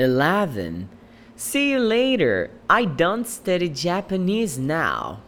11. See you later. I don't study Japanese now.